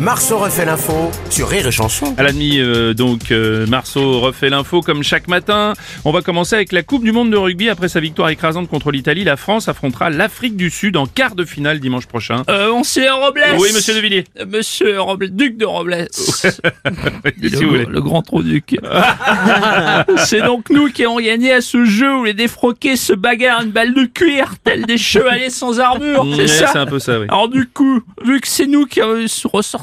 Marceau refait l'info sur Rire et Chanson. À la demi, euh, donc, euh, Marceau refait l'info comme chaque matin. On va commencer avec la Coupe du Monde de rugby. Après sa victoire écrasante contre l'Italie, la France affrontera l'Afrique du Sud en quart de finale dimanche prochain. Euh, monsieur Robles Oui, monsieur De Villiers. Euh, Monsieur Robles, duc de Robles. si le, vous voulez. le grand trop-duc. C'est donc nous qui avons gagné à ce jeu où les défroqués se bagarrent une balle de cuir, tels des chevaliers sans armure, Ouais, c'est ça c'est un peu ça, oui. Alors du coup, vu que c'est nous qui euh,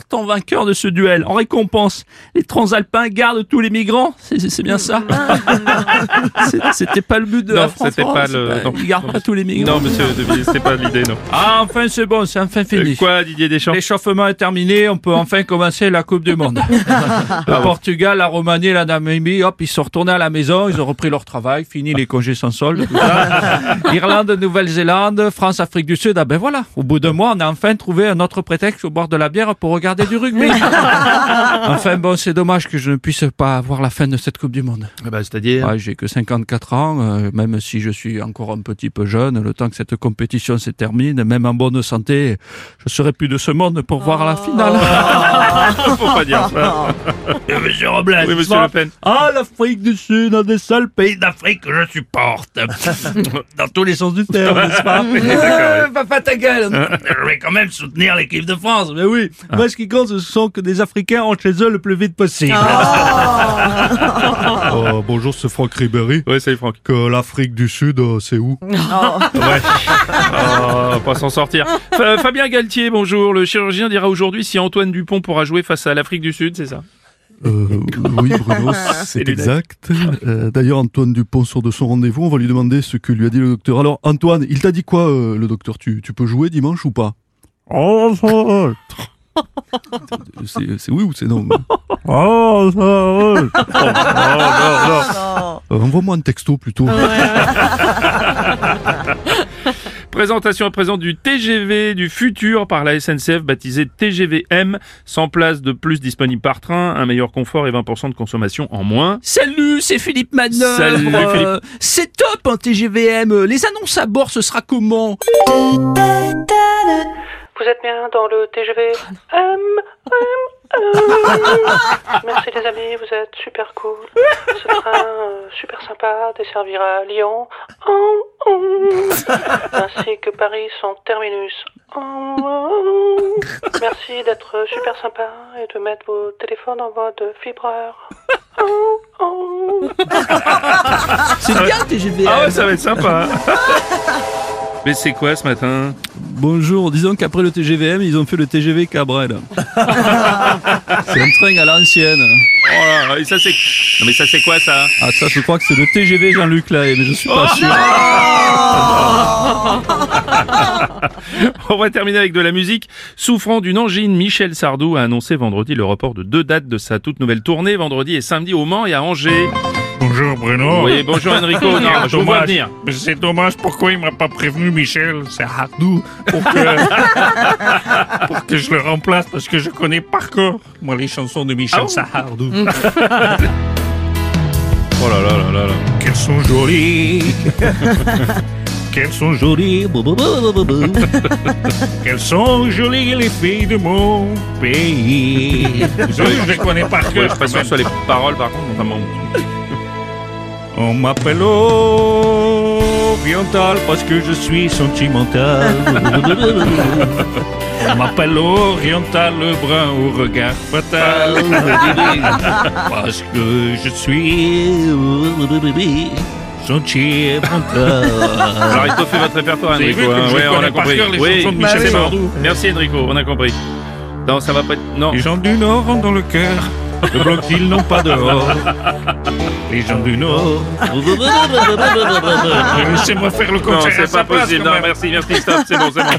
ressortons vainqueurs de ce duel, en récompense, les transalpins gardent tous les migrants, c'est- bien ça C'était pas le but de Non, la France c'était pas c'est le- non. Ils gardent pas tous les migrants. Non, monsieur c'était pas l'idée, non. Ah, enfin c'est bon, c'est enfin fini. Euh, Quoi, Didier Deschamps? L'échauffement est terminé, on peut enfin commencer la Coupe du Monde. Le Portugal, la Roumanie, la Namibie, hop, ils sont retournés à la maison, ils ont repris leur travail, fini les congés sans solde, tout ça. Irlande, Nouvelle-Zélande, France, Afrique du Sud, ah ben voilà, au bout d'un mois, on a enfin trouvé un autre prétexte au bord de la bière pour regarder du rugby. enfin bon, c'est dommage que je ne puisse pas voir la fin de cette Coupe du Monde. bah, C'est-à-dire Ouais, j'ai que 54 ans, euh, même si je suis encore un petit peu jeune, le temps que cette compétition se termine, même en bonne santé, je serai plus de ce monde pour voir la finale. Faut pas dire ça. Et Monsieur Robles, Oui, monsieur Le Pen. Ah, l'Afrique du Sud, un des seuls pays d'Afrique que je supporte. Dans tous les sens du terme, n'est-ce pas Euh, Papa ta gueule Je vais quand même soutenir l'équipe de France, mais oui. Moi, ce qui compte, ce sont que des Africains rentrent chez eux le plus vite possible. Euh, bonjour, c'est Franck Ribéry. Ouais, salut Franck. Que l'Afrique du Sud, euh, c'est où Ouais. Oh, on va pas s'en sortir. Fa- Fabien Galtier, bonjour. Le chirurgien dira aujourd'hui si Antoine Dupont pourra jouer face à l'Afrique du Sud, c'est ça? Euh, Oui, Bruno, c'est exact. Euh, D'ailleurs, Antoine Dupont sort de son rendez-vous. On va lui demander ce que lui a dit le docteur. Alors, Antoine, il t'a dit quoi, euh, le docteur? Tu, tu peux jouer dimanche ou pas? Oh, ça C'est oui ou c'est non Oh, ça Euh, Envoie-moi un texto plutôt. Présentation à présent du TGV du futur par la SNCF baptisé TGVM. 100 places de plus disponibles par train, un meilleur confort et 20% de consommation en moins. Salut, c'est Philippe Manœuvre. Salut, Philippe. Euh, c'est top un TGVM. Les annonces à bord, ce sera comment? Vous êtes bien dans le TGV M, M, M. Merci les amis, vous êtes super cool. Ce train euh, super sympa desservira Lyon oh, oh. ainsi que Paris son terminus. Oh, oh. Merci d'être super sympa et de mettre vos téléphones en mode vibreur. Oh, oh. C'est bien le TGVM. Ah ouais, ça va être sympa. Mais c'est quoi ce matin Bonjour, disons qu'après le TGVM, ils ont fait le TGV Cabrel. c'est un train à l'ancienne. Oh là, et ça c'est. Non mais ça c'est quoi ça Ah ça, je crois que c'est le TGV Jean-Luc Lahaye, mais je suis pas sûr. On va terminer avec de la musique. Souffrant d'une angine, Michel Sardou a annoncé vendredi le report de deux dates de sa toute nouvelle tournée, vendredi et samedi au Mans et à Angers. Bonjour Bruno. Oui, bonjour Enrico. Non, Ah, je vois venir. Mais C'est dommage, pourquoi il m'a pas prévenu Michel? C'est Hardou pour que, pour que je le remplace parce que je connais par cœur moi les chansons de Michel Ah bon Sardou. Oh là là là là là. Qu'elles sont jolies. Qu'elles sont jolies. Qu'elles sont jolies les filles de mon pays. Désolé, je les connais par cœur. je suis pas sûr sur les paroles par contre. Enfin, bon. On m'appelle oriental parce que je suis sentimental. On m'appelle oriental, le brun au regard fatal. Parce que je suis sentimental. Alors il faut faire votre répertoire Enrico. hein. Ouais, on a compris. cœur, les Oui, de Michel. Sardou. Merci Enrico, on a compris. Non, ça va pas être. Non. Les gens du Nord ont dans le cœur le bloc qu'ils n'ont pas dehors. Les gens du Nord. Laissez-moi faire le Non, concert à c'est pas possible. Non, merci, merci, stop, c'est bon, c'est bon.